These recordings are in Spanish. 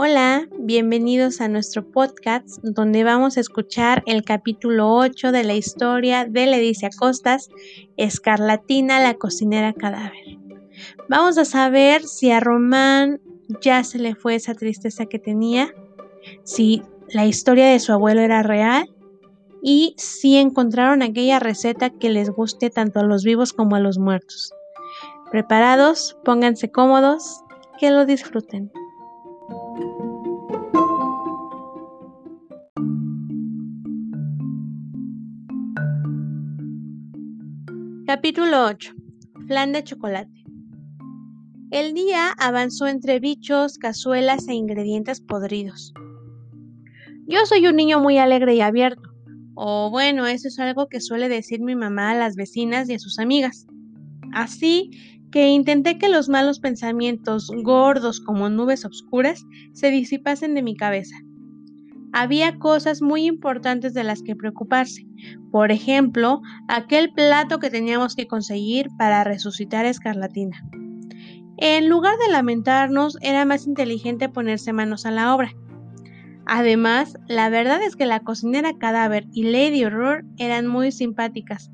Hola, bienvenidos a nuestro podcast donde vamos a escuchar el capítulo 8 de la historia de Leticia Costas, Escarlatina, la cocinera cadáver. Vamos a saber si a Román ya se le fue esa tristeza que tenía, si la historia de su abuelo era real y si encontraron aquella receta que les guste tanto a los vivos como a los muertos. Preparados, pónganse cómodos, que lo disfruten. Capítulo 8. Flan de chocolate. El día avanzó entre bichos, cazuelas e ingredientes podridos. Yo soy un niño muy alegre y abierto. O bueno, eso es algo que suele decir mi mamá a las vecinas y a sus amigas. Así que intenté que los malos pensamientos, gordos como nubes oscuras, se disipasen de mi cabeza. Había cosas muy importantes de las que preocuparse. Por ejemplo, aquel plato que teníamos que conseguir para resucitar a Escarlatina. En lugar de lamentarnos, era más inteligente ponerse manos a la obra. Además, la verdad es que la cocinera cadáver y Lady Horror eran muy simpáticas.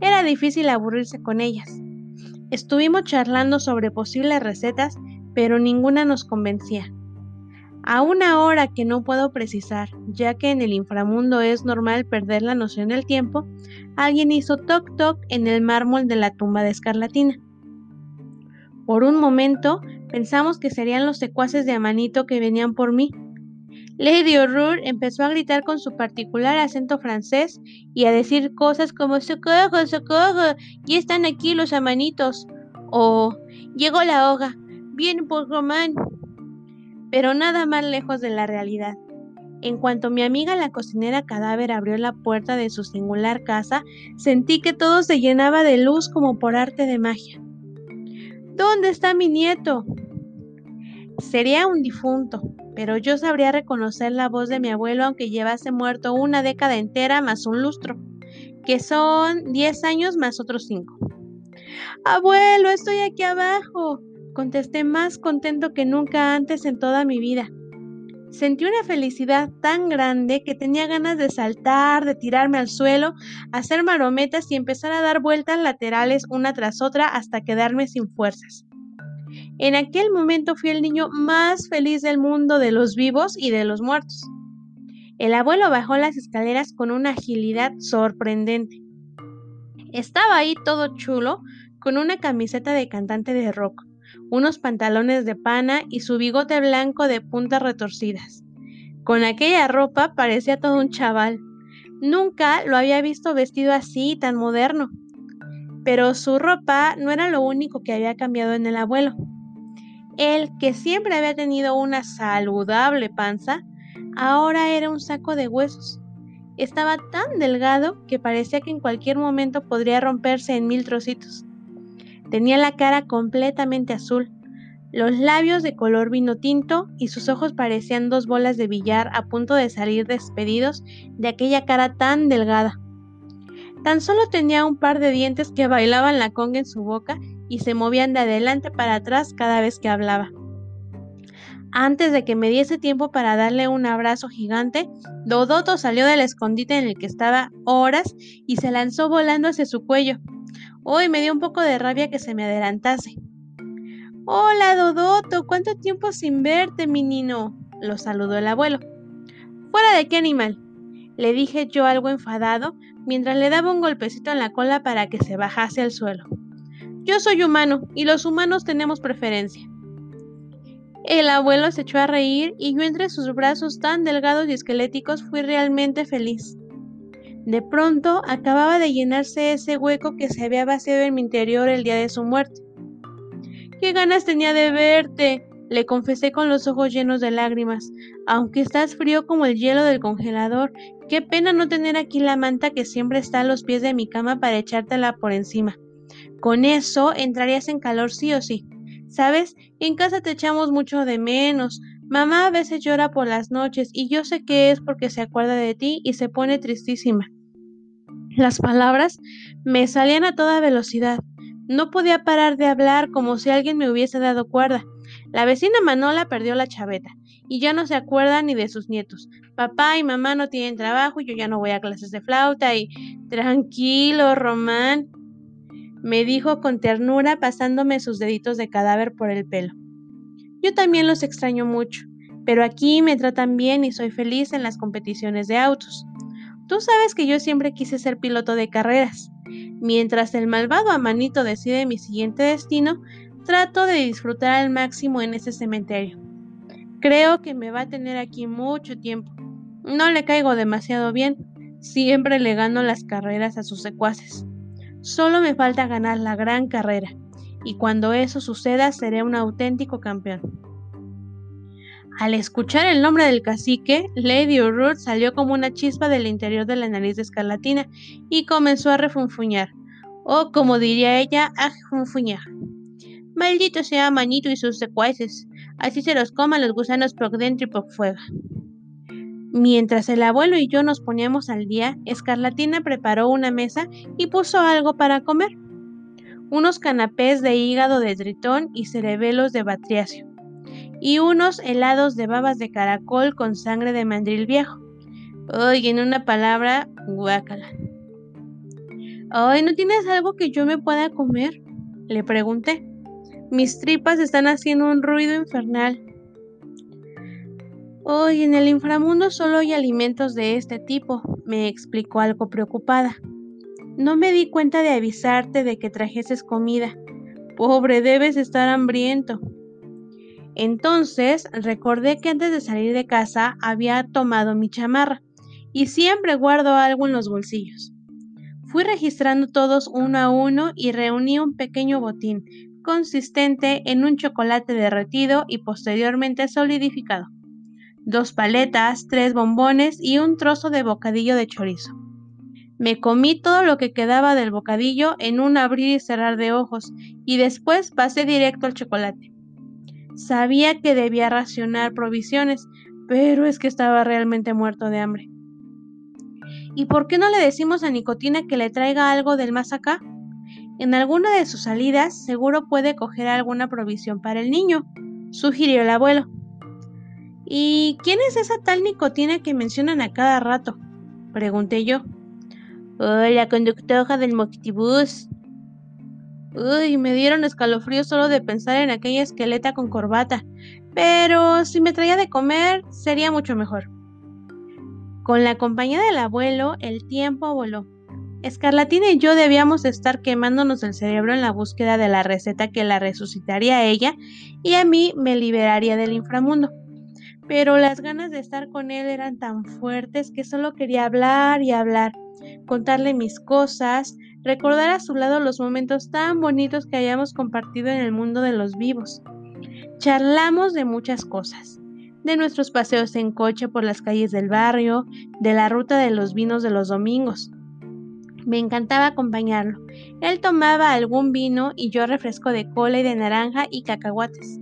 Era difícil aburrirse con ellas. Estuvimos charlando sobre posibles recetas, pero ninguna nos convencía. A una hora que no puedo precisar, ya que en el inframundo es normal perder la noción del tiempo, alguien hizo toc toc en el mármol de la tumba de Escarlatina. Por un momento pensamos que serían los secuaces de Amanito que venían por mí. Lady Horror empezó a gritar con su particular acento francés y a decir cosas como socorro, socorro, y están aquí los amanitos. O llegó la hoga, bien por Román. Pero nada más lejos de la realidad. En cuanto mi amiga la cocinera cadáver abrió la puerta de su singular casa, sentí que todo se llenaba de luz como por arte de magia. ¿Dónde está mi nieto? Sería un difunto, pero yo sabría reconocer la voz de mi abuelo aunque llevase muerto una década entera más un lustro, que son 10 años más otros 5. Abuelo, estoy aquí abajo, contesté más contento que nunca antes en toda mi vida. Sentí una felicidad tan grande que tenía ganas de saltar, de tirarme al suelo, hacer marometas y empezar a dar vueltas laterales una tras otra hasta quedarme sin fuerzas. En aquel momento fui el niño más feliz del mundo de los vivos y de los muertos. El abuelo bajó las escaleras con una agilidad sorprendente. Estaba ahí todo chulo, con una camiseta de cantante de rock, unos pantalones de pana y su bigote blanco de puntas retorcidas. Con aquella ropa parecía todo un chaval. Nunca lo había visto vestido así, tan moderno. Pero su ropa no era lo único que había cambiado en el abuelo. Él, que siempre había tenido una saludable panza, ahora era un saco de huesos. Estaba tan delgado que parecía que en cualquier momento podría romperse en mil trocitos. Tenía la cara completamente azul, los labios de color vino tinto y sus ojos parecían dos bolas de billar a punto de salir despedidos de aquella cara tan delgada. Tan solo tenía un par de dientes que bailaban la conga en su boca y se movían de adelante para atrás cada vez que hablaba. Antes de que me diese tiempo para darle un abrazo gigante, Dodoto salió del escondite en el que estaba horas y se lanzó volando hacia su cuello. Hoy me dio un poco de rabia que se me adelantase. Hola, Dodoto, ¿cuánto tiempo sin verte, mi nino? lo saludó el abuelo. ¿Fuera de qué animal? le dije yo algo enfadado mientras le daba un golpecito en la cola para que se bajase al suelo. Yo soy humano y los humanos tenemos preferencia. El abuelo se echó a reír y yo entre sus brazos tan delgados y esqueléticos fui realmente feliz. De pronto acababa de llenarse ese hueco que se había vaciado en mi interior el día de su muerte. ¡Qué ganas tenía de verte! le confesé con los ojos llenos de lágrimas. Aunque estás frío como el hielo del congelador, qué pena no tener aquí la manta que siempre está a los pies de mi cama para echártela por encima. Con eso entrarías en calor sí o sí. ¿Sabes? En casa te echamos mucho de menos. Mamá a veces llora por las noches y yo sé que es porque se acuerda de ti y se pone tristísima. Las palabras me salían a toda velocidad. No podía parar de hablar como si alguien me hubiese dado cuerda. La vecina Manola perdió la chaveta y ya no se acuerda ni de sus nietos. Papá y mamá no tienen trabajo y yo ya no voy a clases de flauta y... Tranquilo, Román, me dijo con ternura pasándome sus deditos de cadáver por el pelo. Yo también los extraño mucho, pero aquí me tratan bien y soy feliz en las competiciones de autos. Tú sabes que yo siempre quise ser piloto de carreras. Mientras el malvado Amanito decide mi siguiente destino, trato de disfrutar al máximo en ese cementerio. Creo que me va a tener aquí mucho tiempo. No le caigo demasiado bien, siempre le gano las carreras a sus secuaces. Solo me falta ganar la gran carrera, y cuando eso suceda seré un auténtico campeón. Al escuchar el nombre del cacique, Lady Urut salió como una chispa del interior de la nariz de Escarlatina y comenzó a refunfuñar, o como diría ella, a refunfuñar. Maldito sea Manito y sus secuaces, así se los coman los gusanos por dentro y por fuera. Mientras el abuelo y yo nos poníamos al día, Escarlatina preparó una mesa y puso algo para comer. Unos canapés de hígado de tritón y cerebelos de batriacio, y unos helados de babas de caracol con sangre de mandril viejo. Oye, en una palabra, guácala. Ay, ¿no tienes algo que yo me pueda comer? Le pregunté. Mis tripas están haciendo un ruido infernal. Hoy en el inframundo solo hay alimentos de este tipo, me explicó algo preocupada. No me di cuenta de avisarte de que trajeses comida. Pobre, debes estar hambriento. Entonces recordé que antes de salir de casa había tomado mi chamarra y siempre guardo algo en los bolsillos. Fui registrando todos uno a uno y reuní un pequeño botín, consistente en un chocolate derretido y posteriormente solidificado, dos paletas, tres bombones y un trozo de bocadillo de chorizo. Me comí todo lo que quedaba del bocadillo en un abrir y cerrar de ojos y después pasé directo al chocolate. Sabía que debía racionar provisiones, pero es que estaba realmente muerto de hambre. ¿Y por qué no le decimos a Nicotina que le traiga algo del más acá? En alguna de sus salidas seguro puede coger alguna provisión para el niño, sugirió el abuelo. ¿Y quién es esa tal nicotina que mencionan a cada rato? pregunté yo. Oh, la conductora del Moctibus. Uy, me dieron escalofríos solo de pensar en aquella esqueleta con corbata, pero si me traía de comer sería mucho mejor. Con la compañía del abuelo, el tiempo voló. Escarlatina y yo debíamos estar quemándonos el cerebro en la búsqueda de la receta que la resucitaría a ella y a mí me liberaría del inframundo. Pero las ganas de estar con él eran tan fuertes que solo quería hablar y hablar, contarle mis cosas, recordar a su lado los momentos tan bonitos que hayamos compartido en el mundo de los vivos. Charlamos de muchas cosas, de nuestros paseos en coche por las calles del barrio, de la ruta de los vinos de los domingos, me encantaba acompañarlo. Él tomaba algún vino y yo refresco de cola y de naranja y cacahuates.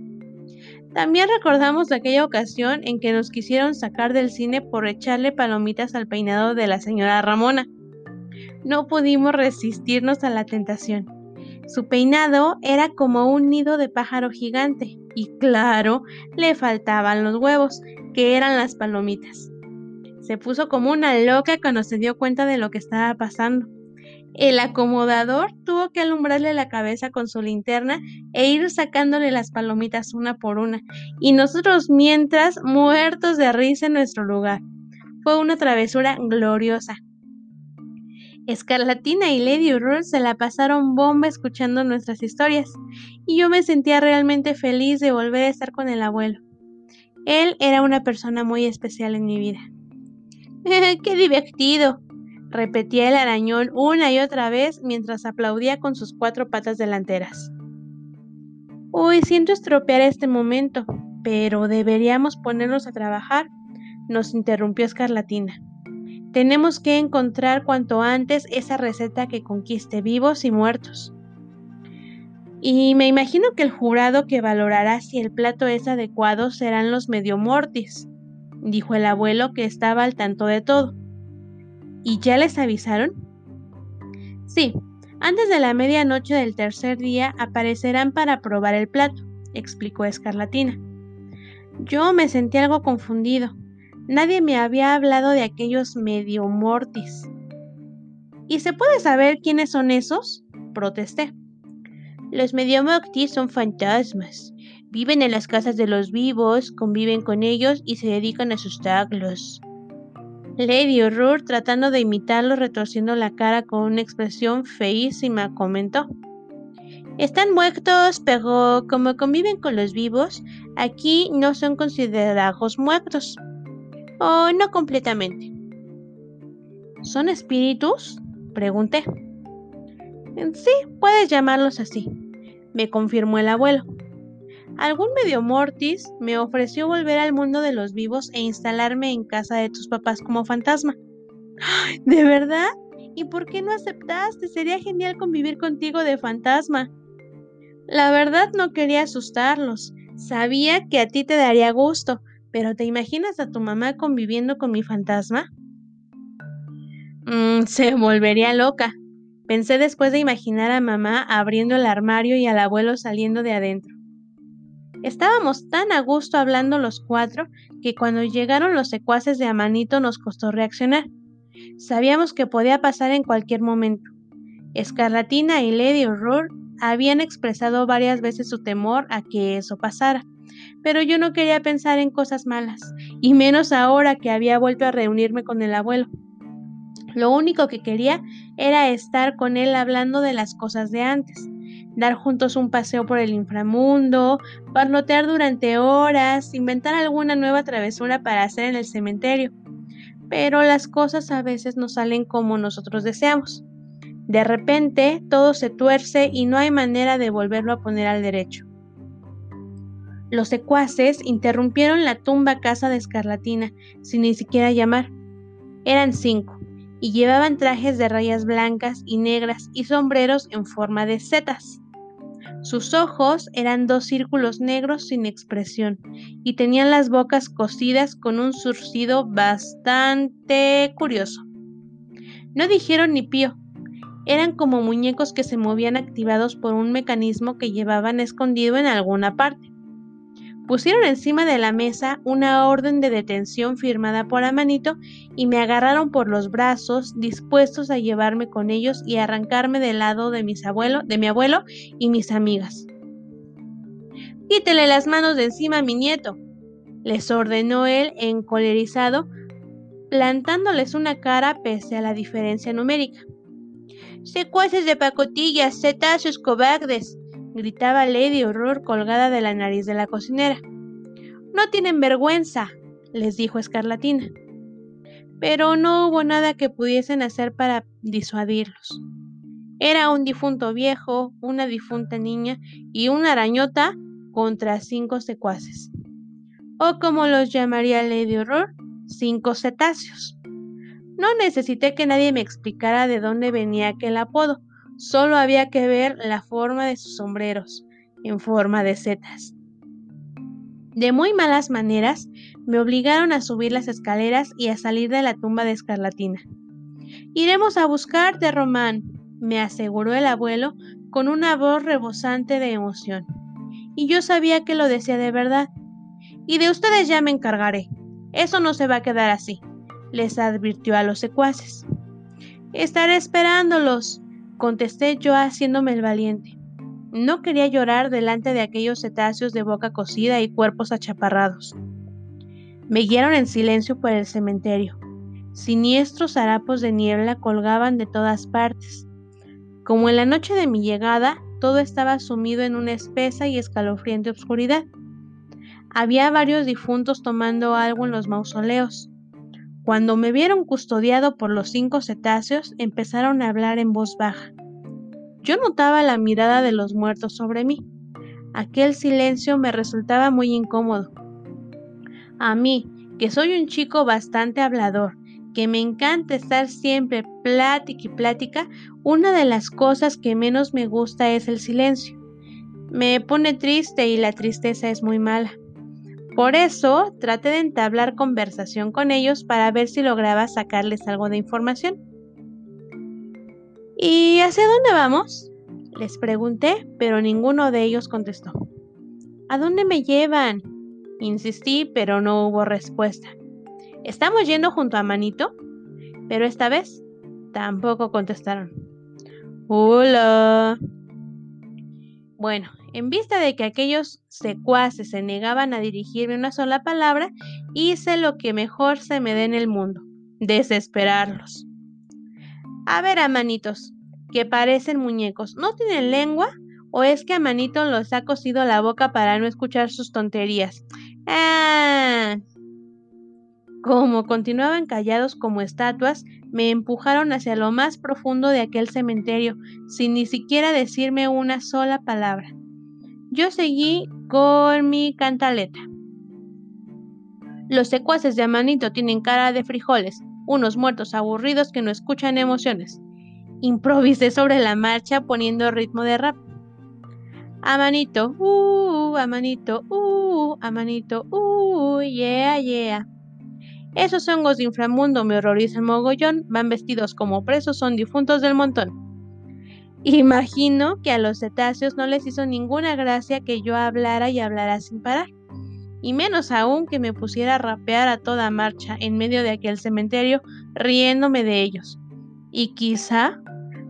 También recordamos aquella ocasión en que nos quisieron sacar del cine por echarle palomitas al peinado de la señora Ramona. No pudimos resistirnos a la tentación. Su peinado era como un nido de pájaro gigante y claro, le faltaban los huevos, que eran las palomitas. Se puso como una loca cuando se dio cuenta de lo que estaba pasando. El acomodador tuvo que alumbrarle la cabeza con su linterna e ir sacándole las palomitas una por una, y nosotros mientras muertos de risa en nuestro lugar. Fue una travesura gloriosa. Escarlatina y Lady Ruth se la pasaron bomba escuchando nuestras historias, y yo me sentía realmente feliz de volver a estar con el abuelo. Él era una persona muy especial en mi vida. ¡Qué divertido! repetía el arañón una y otra vez mientras aplaudía con sus cuatro patas delanteras. Uy, siento estropear este momento, pero deberíamos ponernos a trabajar, nos interrumpió Escarlatina. Tenemos que encontrar cuanto antes esa receta que conquiste vivos y muertos. Y me imagino que el jurado que valorará si el plato es adecuado serán los medio mortis, dijo el abuelo que estaba al tanto de todo. ¿Y ya les avisaron? Sí, antes de la medianoche del tercer día aparecerán para probar el plato. explicó Escarlatina. Yo me sentí algo confundido. Nadie me había hablado de aquellos medio mortis. ¿Y se puede saber quiénes son esos? protesté. Los medio mortis son fantasmas. Viven en las casas de los vivos, conviven con ellos y se dedican a asustarlos. Lady Horror, tratando de imitarlo, retorciendo la cara con una expresión feísima, comentó. Están muertos, pero como conviven con los vivos, aquí no son considerados muertos. O no completamente. ¿Son espíritus? Pregunté. Sí, puedes llamarlos así, me confirmó el abuelo. Algún medio mortis me ofreció volver al mundo de los vivos e instalarme en casa de tus papás como fantasma. ¿De verdad? ¿Y por qué no aceptaste? Sería genial convivir contigo de fantasma. La verdad no quería asustarlos. Sabía que a ti te daría gusto, pero ¿te imaginas a tu mamá conviviendo con mi fantasma? Mm, se volvería loca. Pensé después de imaginar a mamá abriendo el armario y al abuelo saliendo de adentro. Estábamos tan a gusto hablando los cuatro que cuando llegaron los secuaces de Amanito nos costó reaccionar. Sabíamos que podía pasar en cualquier momento. Escarlatina y Lady Horror habían expresado varias veces su temor a que eso pasara, pero yo no quería pensar en cosas malas, y menos ahora que había vuelto a reunirme con el abuelo. Lo único que quería era estar con él hablando de las cosas de antes dar juntos un paseo por el inframundo, parlotear durante horas, inventar alguna nueva travesura para hacer en el cementerio. Pero las cosas a veces no salen como nosotros deseamos. De repente todo se tuerce y no hay manera de volverlo a poner al derecho. Los secuaces interrumpieron la tumba casa de Escarlatina sin ni siquiera llamar. Eran cinco y llevaban trajes de rayas blancas y negras y sombreros en forma de setas. Sus ojos eran dos círculos negros sin expresión y tenían las bocas cosidas con un surcido bastante curioso. No dijeron ni pío. Eran como muñecos que se movían activados por un mecanismo que llevaban escondido en alguna parte. Pusieron encima de la mesa una orden de detención firmada por Amanito y me agarraron por los brazos, dispuestos a llevarme con ellos y arrancarme del lado de mis abuelos, de mi abuelo y mis amigas. Quítele las manos de encima a mi nieto, les ordenó él encolerizado, plantándoles una cara pese a la diferencia numérica. Secuaces de pacotillas, cetáceos cobardes, gritaba Lady Horror colgada de la nariz de la cocinera. No tienen vergüenza, les dijo Escarlatina. Pero no hubo nada que pudiesen hacer para disuadirlos. Era un difunto viejo, una difunta niña y una arañota contra cinco secuaces. O como los llamaría Lady Horror, cinco cetáceos. No necesité que nadie me explicara de dónde venía aquel apodo, Solo había que ver la forma de sus sombreros, en forma de setas. De muy malas maneras, me obligaron a subir las escaleras y a salir de la tumba de Escarlatina. Iremos a buscarte, Román, me aseguró el abuelo con una voz rebosante de emoción. Y yo sabía que lo decía de verdad. Y de ustedes ya me encargaré. Eso no se va a quedar así, les advirtió a los secuaces. Estaré esperándolos, contesté yo haciéndome el valiente. No quería llorar delante de aquellos cetáceos de boca cocida y cuerpos achaparrados. Me guiaron en silencio por el cementerio. Siniestros harapos de niebla colgaban de todas partes. Como en la noche de mi llegada, todo estaba sumido en una espesa y escalofriante oscuridad. Había varios difuntos tomando algo en los mausoleos. Cuando me vieron custodiado por los cinco cetáceos, empezaron a hablar en voz baja. Yo notaba la mirada de los muertos sobre mí. Aquel silencio me resultaba muy incómodo. A mí, que soy un chico bastante hablador, que me encanta estar siempre plática y plática, una de las cosas que menos me gusta es el silencio. Me pone triste y la tristeza es muy mala. Por eso traté de entablar conversación con ellos para ver si lograba sacarles algo de información. ¿Y hacia dónde vamos? Les pregunté, pero ninguno de ellos contestó. ¿A dónde me llevan? Insistí, pero no hubo respuesta. ¿Estamos yendo junto a Manito? Pero esta vez tampoco contestaron. Hola. Bueno, en vista de que aquellos secuaces se negaban a dirigirme una sola palabra, hice lo que mejor se me dé en el mundo, desesperarlos. A ver, amanitos, que parecen muñecos, ¿no tienen lengua? ¿O es que a Manito los ha cosido la boca para no escuchar sus tonterías? ¡Ah! Como continuaban callados como estatuas, me empujaron hacia lo más profundo de aquel cementerio, sin ni siquiera decirme una sola palabra. Yo seguí con mi cantaleta. Los secuaces de Amanito tienen cara de frijoles, unos muertos aburridos que no escuchan emociones. Improvisé sobre la marcha poniendo ritmo de rap. Amanito, uh, Amanito, uh, Amanito, uh, yeah, yeah. Esos hongos de inframundo me horrorizan mogollón, van vestidos como presos, son difuntos del montón. Imagino que a los cetáceos no les hizo ninguna gracia que yo hablara y hablara sin parar, y menos aún que me pusiera a rapear a toda marcha en medio de aquel cementerio, riéndome de ellos. Y quizá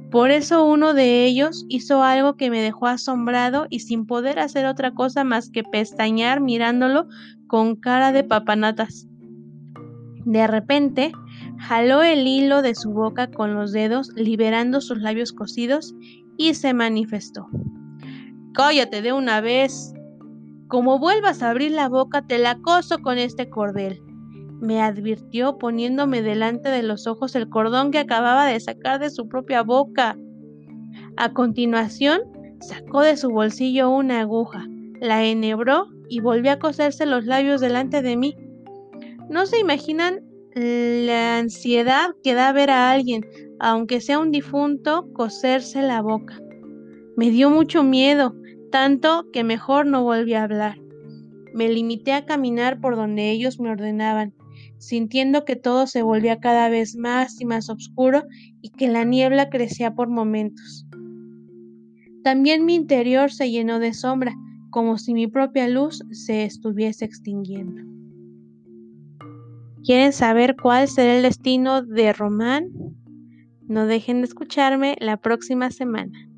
por eso uno de ellos hizo algo que me dejó asombrado y sin poder hacer otra cosa más que pestañear mirándolo con cara de papanatas. De repente, jaló el hilo de su boca con los dedos, liberando sus labios cosidos, y se manifestó. Cállate de una vez. Como vuelvas a abrir la boca, te la acoso con este cordel, me advirtió poniéndome delante de los ojos el cordón que acababa de sacar de su propia boca. A continuación, sacó de su bolsillo una aguja, la enhebró y volvió a coserse los labios delante de mí. No se imaginan la ansiedad que da ver a alguien, aunque sea un difunto, coserse la boca. Me dio mucho miedo, tanto que mejor no volví a hablar. Me limité a caminar por donde ellos me ordenaban, sintiendo que todo se volvía cada vez más y más oscuro y que la niebla crecía por momentos. También mi interior se llenó de sombra, como si mi propia luz se estuviese extinguiendo. ¿Quieren saber cuál será el destino de Román? No dejen de escucharme la próxima semana.